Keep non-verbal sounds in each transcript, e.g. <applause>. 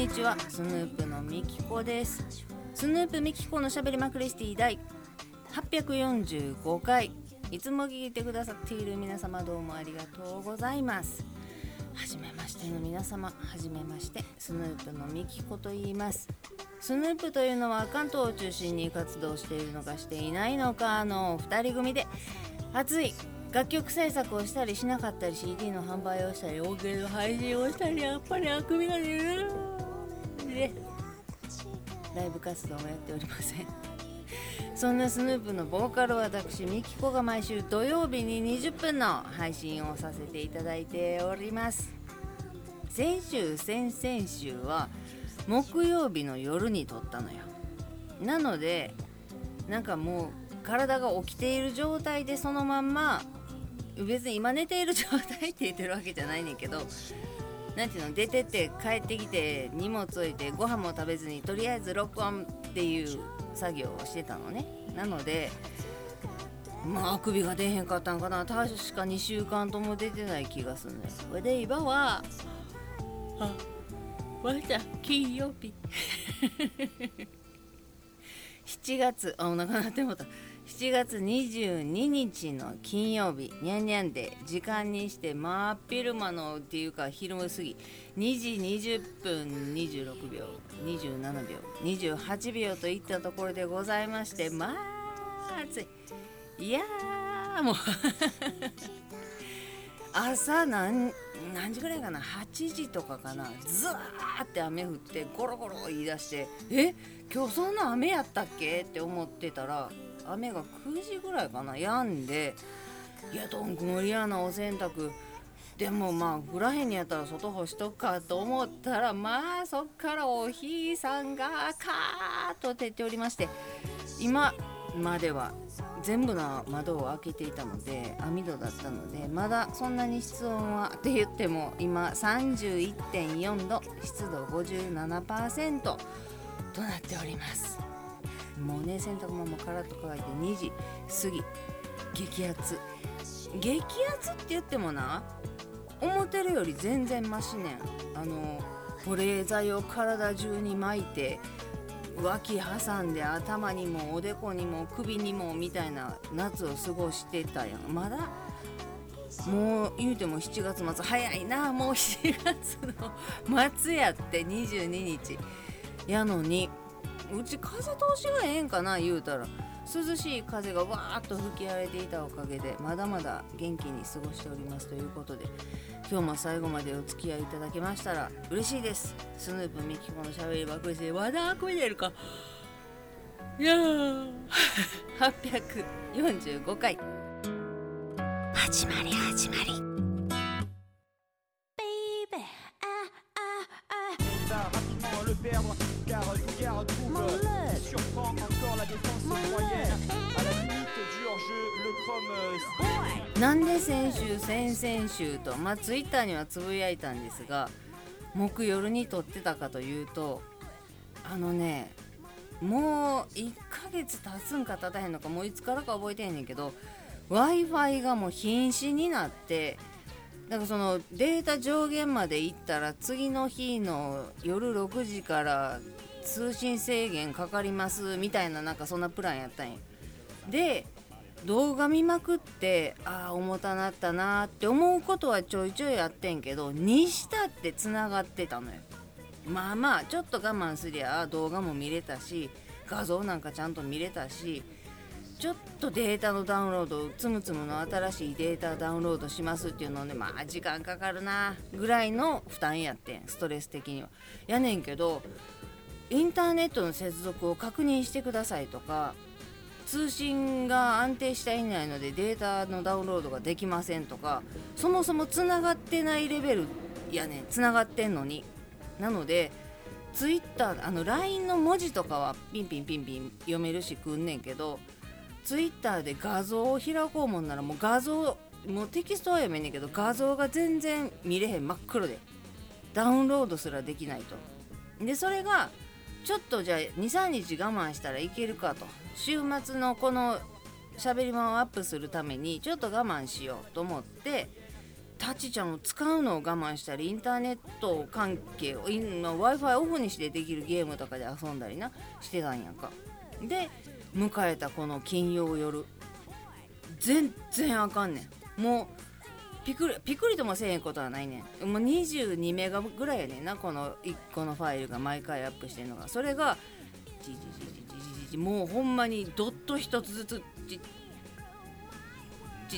にちは。スヌープのみきこです。スヌープみきこのしゃべりまクリスティ第845回。いつも聞いてくださっている皆様どうもありがとうございます。はじめましての皆様。はじめまして。スヌープのみきこと言います。スヌープというのは関東を中心に活動しているのかしていないのかの2人組で熱い楽曲制作をしたりしなかったり CD の販売をしたり音源の配信をしたりやっぱりあくびが出る。でライブ活動もやっておりません。<laughs> そんなスヌープのボーカル私ミキコが毎週土曜日に20分の配信をさせていただいております。先週先々週は木曜日の夜に撮ったのよ。なのでなんかもう体が起きている状態でそのまんま別に今寝ている状態って言ってるわけじゃないねんけど何ていうの出てって帰ってきて荷物置いてご飯も食べずにとりあえず録音っていう作業をしてたのね。なのでまああくびが出へんかったんかな。確か2週間とも出てない気がするねそれで今はあまた金曜日。<laughs> 7月あお腹鳴ってもた。7月22日の金曜日にゃんにゃんで時間にして真っ昼間のっていうか昼過ぎ2時20分26秒27秒28秒といったところでございましてまあ暑い。いやーもう。<laughs> 朝何何時ぐらいかな？8時とかかな。ずわーって雨降ってゴロゴロ言い出してえ？今日そんな雨やったっけ？って思ってたら雨が9時ぐらいかな。止んでいやどん曇りやなお洗濯。でもまあ降らへんにやったら外干しとくかと思ったらまあそっからお日さんがカーッと照っておりまして今までは全部の窓を開けていたので網戸だったのでまだそんなに室温はって言っても今31.4度湿度57%となっております。もうね洗濯物もカラッと乾いて2時過ぎ。激アツ。激アツって言ってもな思ってるより全然マシねん。あの保冷剤を体中に巻いて脇挟んで頭にもおでこにも首にもみたいな夏を過ごしてたやん。まだもう言うても7月末早いな。もう7月の末やって22日。やのにうち風通しがええんかな言うたら。涼しい風がわーっと吹き荒れていたおかげでまだまだ元気に過ごしておりますということで。今日も最後までお付き合いいただけましたら嬉しいです。スヌープミキコのしゃべりばくりで和田こいでるか。いやー。<laughs> 845回始まり始まりなんで先週先々週とまあツイッターにはつぶやいたんですが木夜に撮ってたかというとあのねもう1ヶ月経つんか経たへんのかもういつからか覚えてへんねんけど w i f i がもう瀕死になってだかそのデータ上限までいったら次の日の夜6時から通信制限かかりますみたいななんかそんなプランやったんや。で動画見まくってああ重たなったなって思うことはちょいちょいやってんけどにしたってつながってたのよ。まあまあちょっと我慢すりゃ動画も見れたし画像なんかちゃんと見れたしちょっとデータのダウンロードつむつむの新しいデータダウンロードしますっていうのでまあ時間かかるなぐらいの負担やってんストレス的には。やねんけどインターネットの接続を確認してくださいとか通信が安定していないのでデータのダウンロードができませんとかそもそもつながってないレベルやねつながってんのに。なのでツイッターあの LINE の文字とかはピンピンピンピン読めるしくんねんけどツイッターで画像を開こうもんならもう画像もうテキストは読めんねんけど画像が全然見れへん真っ黒で。ダウンロードすらできないと。でそれがちょっとじゃあ23日我慢したらいけるかと。週末のこのしゃべり場をアップするためにちょっと我慢しようと思ってタチちゃんを使うのを我慢したりインターネット関係を w i f i オフにしてできるゲームとかで遊んだりなしてたんやんか。で迎えたこの金曜夜。全然あかんねん。もうピクリピクリともせえへんことはないねん。もう22メガぐらいやねんなこの1個のファイルが毎回アップしてんのが。それがじじじじじじもうほんまにドット1つずつじ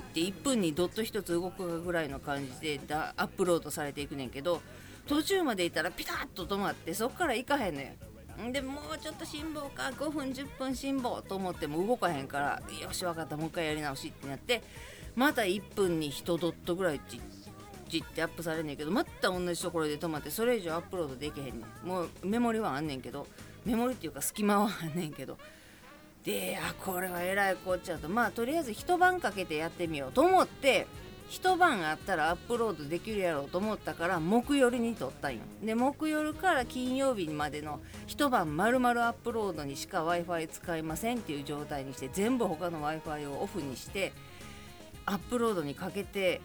って1分にドット1つ動くぐらいの感じでだアップロードされていくねんけど途中まで行ったらピタッと止まってそっから行かへんのよ。でもうちょっと辛抱か5分10分辛抱と思っても動かへんからよし分かったもう一回やり直しってなってまた1分に1ドットぐらいちちってアップされんねんけどまた同じところで止まってそれ以上アップロードできへんねん。もうメモリはあんねんけどメモリっていうか隙間はあんねんけど。であこれはえらいこっちゃと。まあとりあえず一晩かけてやってみようと思って一晩あったらアップロードできるやろうと思ったから木曜日に撮ったんよ。で木曜日から金曜日までの一晩丸々アップロードにしか w i f i 使いませんっていう状態にして全部他の w i f i をオフにしてアップロードにかけて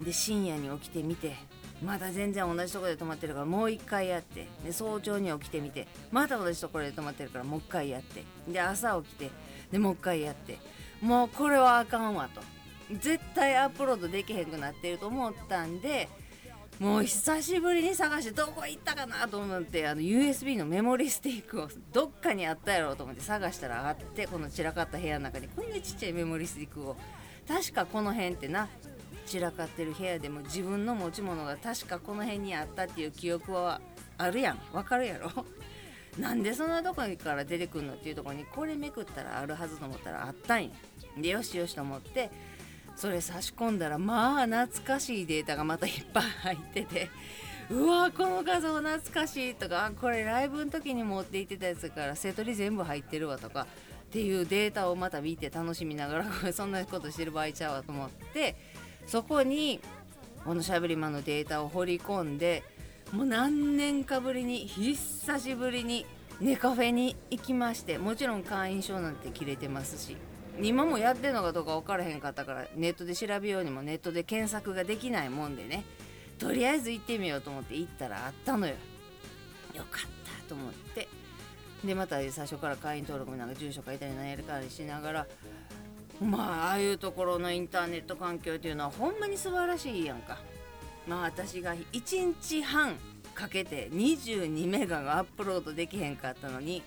で深夜に起きてみてまだ全然同じとこで止まってるからもう一回やってで早朝に起きてみてまた同じところで止まってるからもう一回やってで朝起きてでもう一回やってもうこれはあかんわと。絶対アップロードできへんくなってると思ったんでもう久しぶりに探してどこ行ったかなと思ってあの USB のメモリスティックをどっかにあったやろうと思って探したらあってこの散らかった部屋の中にこんなちっちゃいメモリスティックを確かこの辺ってな散らかってる部屋でも自分の持ち物が確かこの辺にあったっていう記憶はあるやん。わかるやろ？<laughs> なんでそんなとこから出てくんのっていうとこにこれめくったらあるはずと思ったらあったんやでよしよしと思ってそれ差し込んだらまあ懐かしいデータがまたいっぱい入っててうわこの画像懐かしいとかこれライブの時に持って行ってたやつからセトリ全部入ってるわとかっていうデータをまた見て楽しみながら <laughs> そんなことしてる場合ちゃうわと思ってそこにこのしゃべりマンのデータを掘り込んでもう何年かぶりに久しぶりにネカフェに行きましてもちろん会員証なんて切れてますし今もやってんのかどうか分からへんかったからネットで調べようにもネットで検索ができないもんでねとりあえず行ってみようと思って行ったらあったのよ。よかったと思って。でまた最初から会員登録もなんか住所書いたり何やるかりしながらまあああいうところのインターネット環境っていうのはほんまに素晴らしいやんか。まあ私が1日半かけて22メガがアップロードできへんかったのに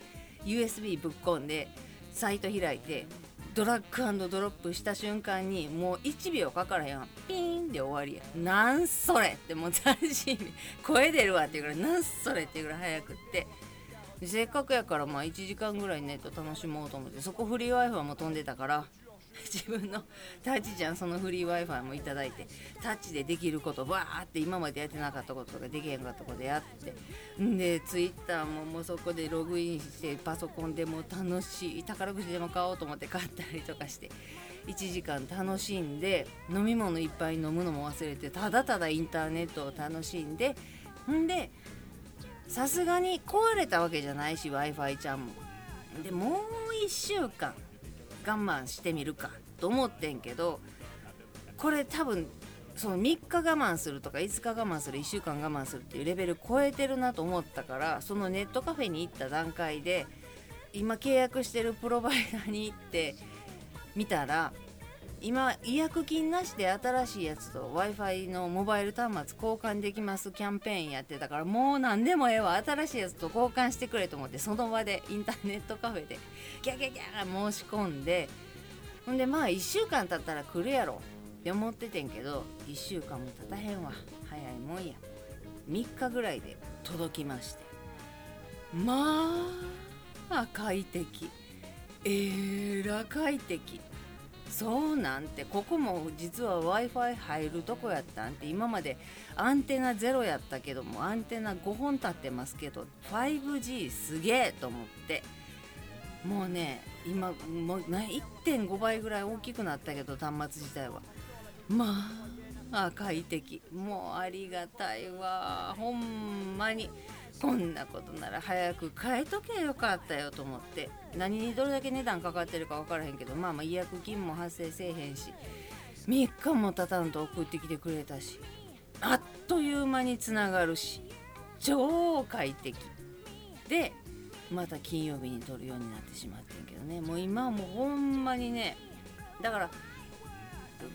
USB ぶっ込んでサイト開いてドラッグドロップした瞬間にもう1秒かからへんピーンで終わりや。なんそれってもう斬新声出るわっていうぐらいなんそれっていうぐらい早くって。せっかくやからまあ1時間ぐらいネット楽しもうと思ってそこフリー Wi-Fi も飛んでたから <laughs> 自分のタッチちゃんそのフリー Wi-Fi もいいてタッチでできることわーって今までやってなかったこととかできへんかったことやってんで Twitter ももうそこでログインしてパソコンでも楽しい宝くじでも買おうと思って買ったりとかして1時間楽しんで飲み物いっぱい飲むのも忘れてただただインターネットを楽しんでんでさすがに壊れたわけじゃないし w i f i ちゃんも。でもう1週間我慢してみるかと思ってんけどこれ多分その3日我慢するとか5日我慢する1週間我慢するっていうレベル超えてるなと思ったからそのネットカフェに行った段階で今契約してるプロバイダーに行って見たら今違約金なしで新しいやつと w i f i のモバイル端末交換できますキャンペーンやってたからもう何でもええわ新しいやつと交換してくれと思ってその場でインターネットカフェでギャギャギャ申し込んでほんでまあ1週間経ったら来るやろって思っててんけど1週間も経たへんわ。早いもんや。3日ぐらいで届きまして。まあ快適。えら快適。そうなんてここも実は w i f i 入るとこやったんて今までアンテナ0やったけどもアンテナ5本立ってますけど 5G すげえと思って。もうね今もう1.5倍ぐらい大きくなったけど端末自体は。まあ快適。もうありがたいわほんまに。こんなことなら早く変えとけよかったよと思って。何にどれだけ値段かかってるか分からへんけどまあまあ違約金も発生せえへんし3日も経たんと送ってきてくれたしあっという間につながるし超快適。でまた金曜日に撮るようになってしまってんけどね。もう今はもうほんまにねだから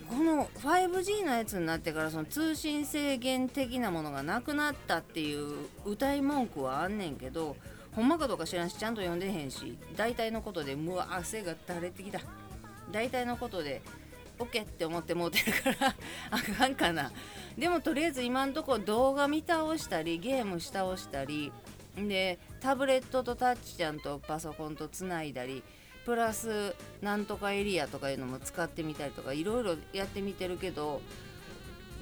この 5G のやつになってからその通信制限的なものがなくなったっていう歌い文句はあんねんけどほんまかどうか知らんしちゃんと読んでへんし大体のことでうわ汗が垂れてきた。大体のことで OK って思ってもうてるから <laughs> あかんかな。でもとりあえず今んとこ動画見倒したりゲームし倒したりでタブレットとタッチちゃんとパソコンとつないだりプラスなんとかエリアとかいうのも使ってみたりとかいろいろやってみてるけど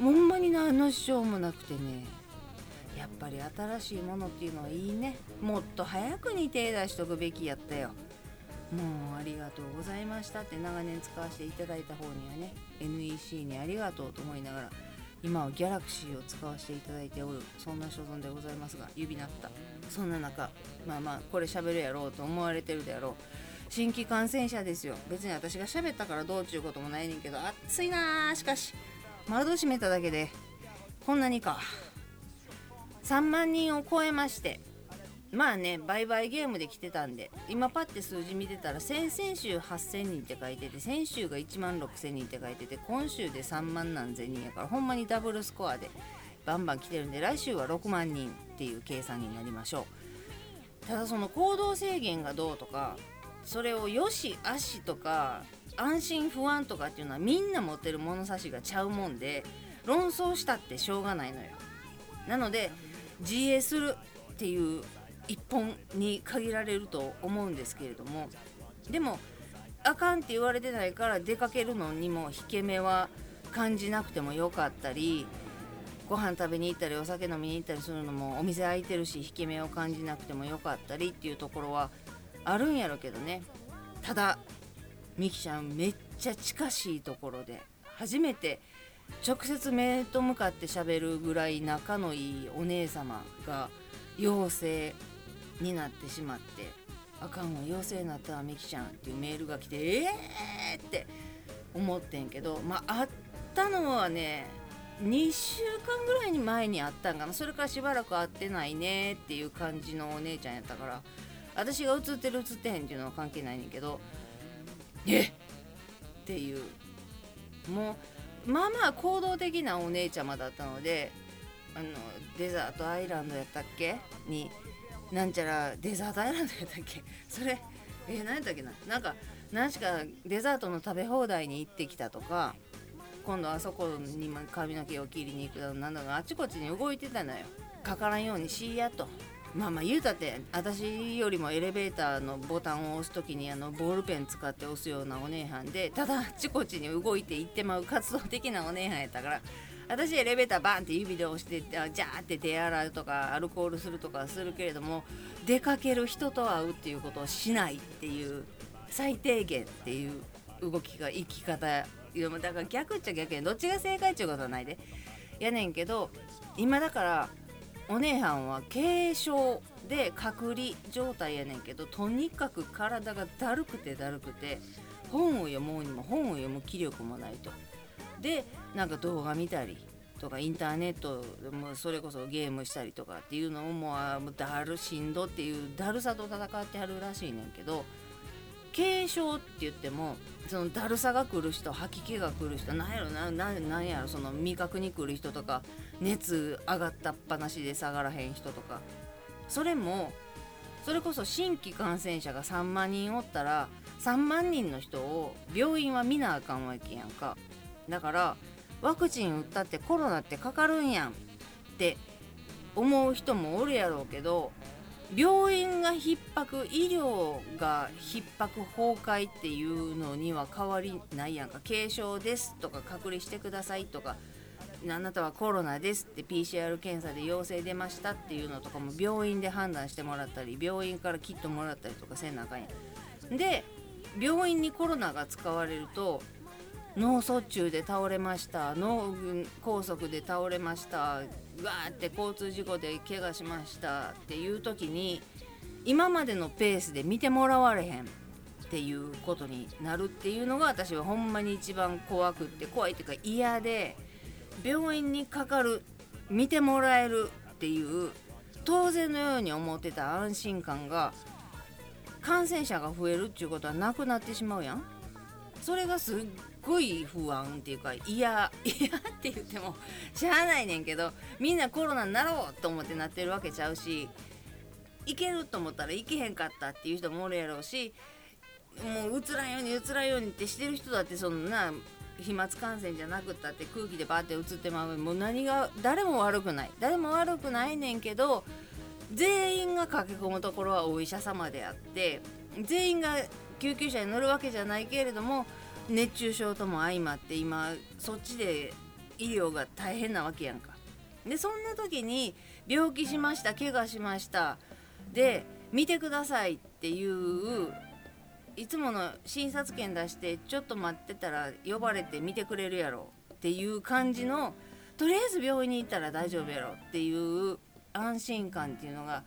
ほんまに何の支障もなくてねやっぱり新しいものっていうのはいいね。もっと早くに手出しとくべきやったよ。もうありがとうございましたって長年使わせていただいた方にはね NEC にありがとうと思いながら今はギャラクシーを使わせていただいておるそんな所存でございますが指鳴った。そんな中まあまあこれ喋るやろうと思われてるであろう。新規感染者ですよ。別に私が喋ったからどうちゅうこともないねんけど暑いなしかし。窓閉めただけでこんなにか。3万人を超えまして。まあね売買ゲームで来てたんで今パッて数字見てたら先々週8000人って書いてて先週が1万6000人って書いてて今週で3万何千人やからほんまにダブルスコアでバンバン来てるんで来週は6万人っていう計算になりましょう。ただその行動制限がどうとかそれをよし悪しとか安心不安とかっていうのはみんな持ってる物差しがちゃうもんで論争したってしょうがないのよ。なので自衛するっていう一本に限られると思うんですけれどもでもあかんって言われてないから出かけるのにも引け目は感じなくてもよかったりご飯食べに行ったりお酒飲みに行ったりするのもお店開いてるし引け目を感じなくてもよかったりっていうところはあるんやろけどね。ただみきちゃんめっちゃ近しいところで初めて直接面と向かってしゃべるぐらい仲のいいお姉様が陽性になってしまってあかんわ陽性になったわみきちゃんっていうメールが来てええー、って思ってんけどまああったのはね2週間ぐらいに前にあったんかな。それからしばらく会ってないねっていう感じのお姉ちゃんやったから私が映ってる映ってへんっていうのは関係ないねんけどえ？っていうもうまあまあ行動的なお姉ちゃまだったのであのデザートアイランドやったっけ？になんちゃらデザートアイランドやったっけ？<laughs> それえー、何やったっけな？なんか何しかデザートの食べ放題に行ってきたとか今度あそこに髪の毛を切りに行くだなんだかあちこちに動いてたのよ。かからんようにしいやとまあまあ言うたって私よりもエレベーターのボタンを押す時にあのボールペン使って押すようなお姉はんでただあちこちに動いて行ってまう活動的なお姉はんやったから <laughs> 私エレベーターバンって指で押してジャーって手洗うとかアルコールするとかするけれども出かける人と会うっていうことをしないっていう最低限っていう動きが生き方だから逆っちゃ逆やどっちが正解っちゅうことはないで。やねんけど今だからお姉はんは軽症で隔離状態やねんけどとにかく体がだるくてだるくて本を読もうにも本を読む気力もないと。でなんか動画見たりとかインターネットもそれこそゲームしたりとかっていうのをもうだるしんどっていうだるさと戦ってはるらしいねんけど軽症って言ってもそのだるさが来る人吐き気が来る人なんやろななんやろその味覚に来る人とか熱上がったっぱなしで下がらへん人とかそれもそれこそ新規感染者が3万人おったら3万人の人を病院は見なあかんわけやんか。だからワクチン打ったってコロナってかかるんやんって思う人もおるやろうけど病院が逼迫医療が逼迫崩壊っていうのには変わりないやんか軽症ですとか隔離してくださいとかあなたはコロナですって PCR 検査で陽性出ましたっていうのとかも病院で判断してもらったり病院からキットもらったりとかせなあかんやん。で病院にコロナが使われると脳卒中で倒れました。脳梗塞で倒れました。わーって交通事故で怪我しましたっていう時に今までのペースで見てもらわれへんっていうことになるっていうのが私はほんまに一番怖くって怖いっていうか嫌で病院にかかる見てもらえるっていう当然のように思ってた安心感が感染者が増えるっていうことはなくなってしまうやん。それがすっごい不安っていうか嫌 <laughs> 嫌って言ってもしゃあないねんけどみんなコロナになろうと思ってなってるわけちゃうしいけると思ったらいけへんかったっていう人もおるやろうしもううつらんようにうつらんようにってしてる人だってそんな飛沫感染じゃなくったって空気でバーって移ってまう。もう何が誰も悪くない。誰も悪くないねんけど全員が駆け込むところはお医者様であって全員が救急車に乗るわけじゃないけれども熱中症とも相まって今そっちで医療が大変なわけやんか。でそんな時に病気しました怪我しましたで見てくださいっていういつもの診察券出してちょっと待ってたら呼ばれて見てくれるやろっていう感じのとりあえず病院に行ったら大丈夫やろっていう安心感っていうのが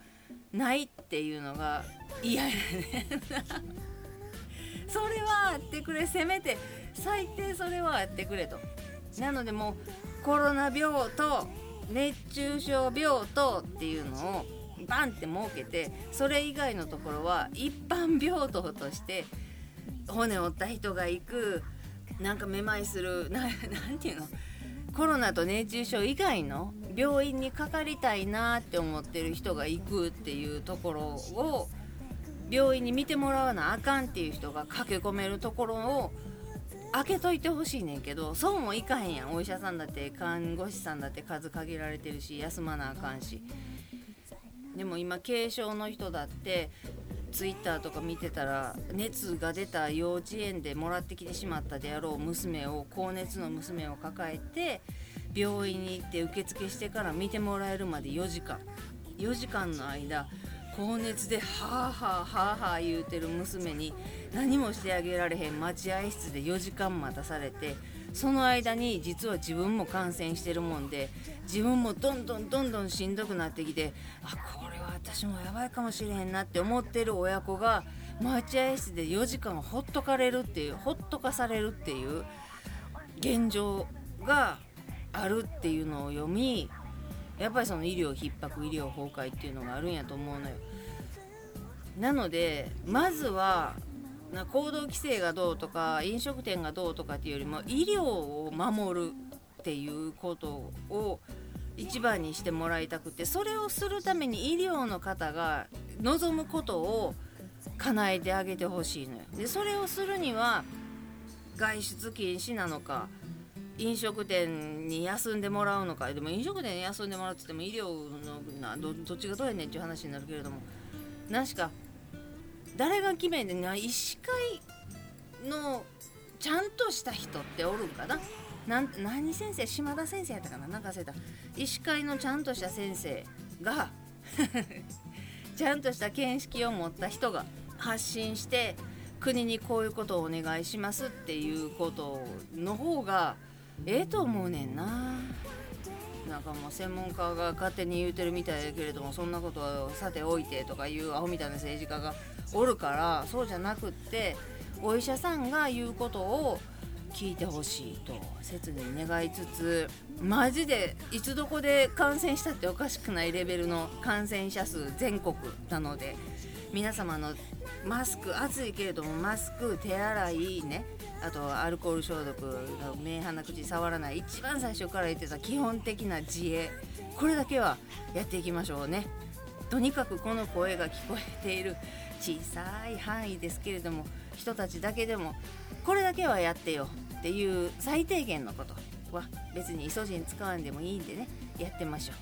ないっていうのが嫌やねそれはあってくれせめて最低それはあってくれと。なのでもうコロナ病と熱中症病棟っていうのをバンって設けてそれ以外のところは一般病棟として骨折った人が行くなんかめまいするななんていうの？コロナと熱中症以外の病院にかかりたいなって思ってる人が行くっていうところを病院に見てもらわなあかんっていう人が駆け込めるところを開けといてほしいねんけどそうもいかへんやん。お医者さんだって看護師さんだって数限られてるし休まなあかんし。でも今軽症の人だってツイッターとか見てたら熱が出た幼稚園でもらってきてしまったであろう娘を高熱の娘を抱えて病院に行って受付してから見てもらえるまで4時間。4時間の間高熱ではあはあはあはあ言うてる娘に何もしてあげられへん待合室で4時間待たされてその間に実は自分も感染してるもんで自分もどんどんどんどんしんどくなってきてあこれは私もやばいかもしれへんなって思ってる親子が待合室で4時間ほっとかれるっていうほっとかされるっていう現状があるっていうのを読みやっぱりその医療逼迫医療崩壊っていうのがあるんやと思うのよ。なのでまずはな行動規制がどうとか飲食店がどうとかっていうよりも医療を守るっていうことを一番にしてもらいたくてそれをするために医療の方が望むことを叶えてあげてほしいのよ。でそれをするには外出禁止なのか飲食店に休んでもらうのか。でも飲食店に休んでもらうって言っても医療のどどっちがどうやねんっていう話になるけれども。何しか誰が決めんでな医師会のちゃんとした人っておるんかな。な何先生？島田先生やったかな。なんか忘れた。医師会のちゃんとした先生が <laughs> ちゃんとした見識を持った人が発信して国にこういうことをお願いしますっていうことの方がええと思うねんな。なんかもう専門家が勝手に言うてるみたいだけれどもそんなことはさておいてとかいうアホみたいな政治家がおるからそうじゃなくってお医者さんが言うことを聞いてほしいと切に願いつつマジでいつどこで感染したっておかしくないレベルの感染者数全国なので皆様のマスク暑いけれどもマスク手洗いね。あとアルコール消毒目鼻口触らない。一番最初から言ってた基本的な自衛。これだけはやっていきましょうね。とにかくこの声が聞こえている。小さい範囲ですけれども人たちだけでもこれだけはやってよっていう最低限のことは別にイソジン使わんでもいいんでね。やってましょ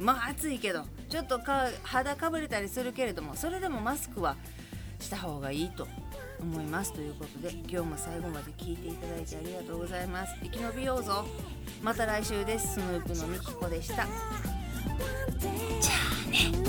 う。まあ暑いけどちょっとか肌かぶれたりするけれどもそれでもマスクはした方がいいと思いますということで今日も最後まで聞いていただいてありがとうございます。生き延びようぞ。また来週です。スヌープのみきこでした。じゃあ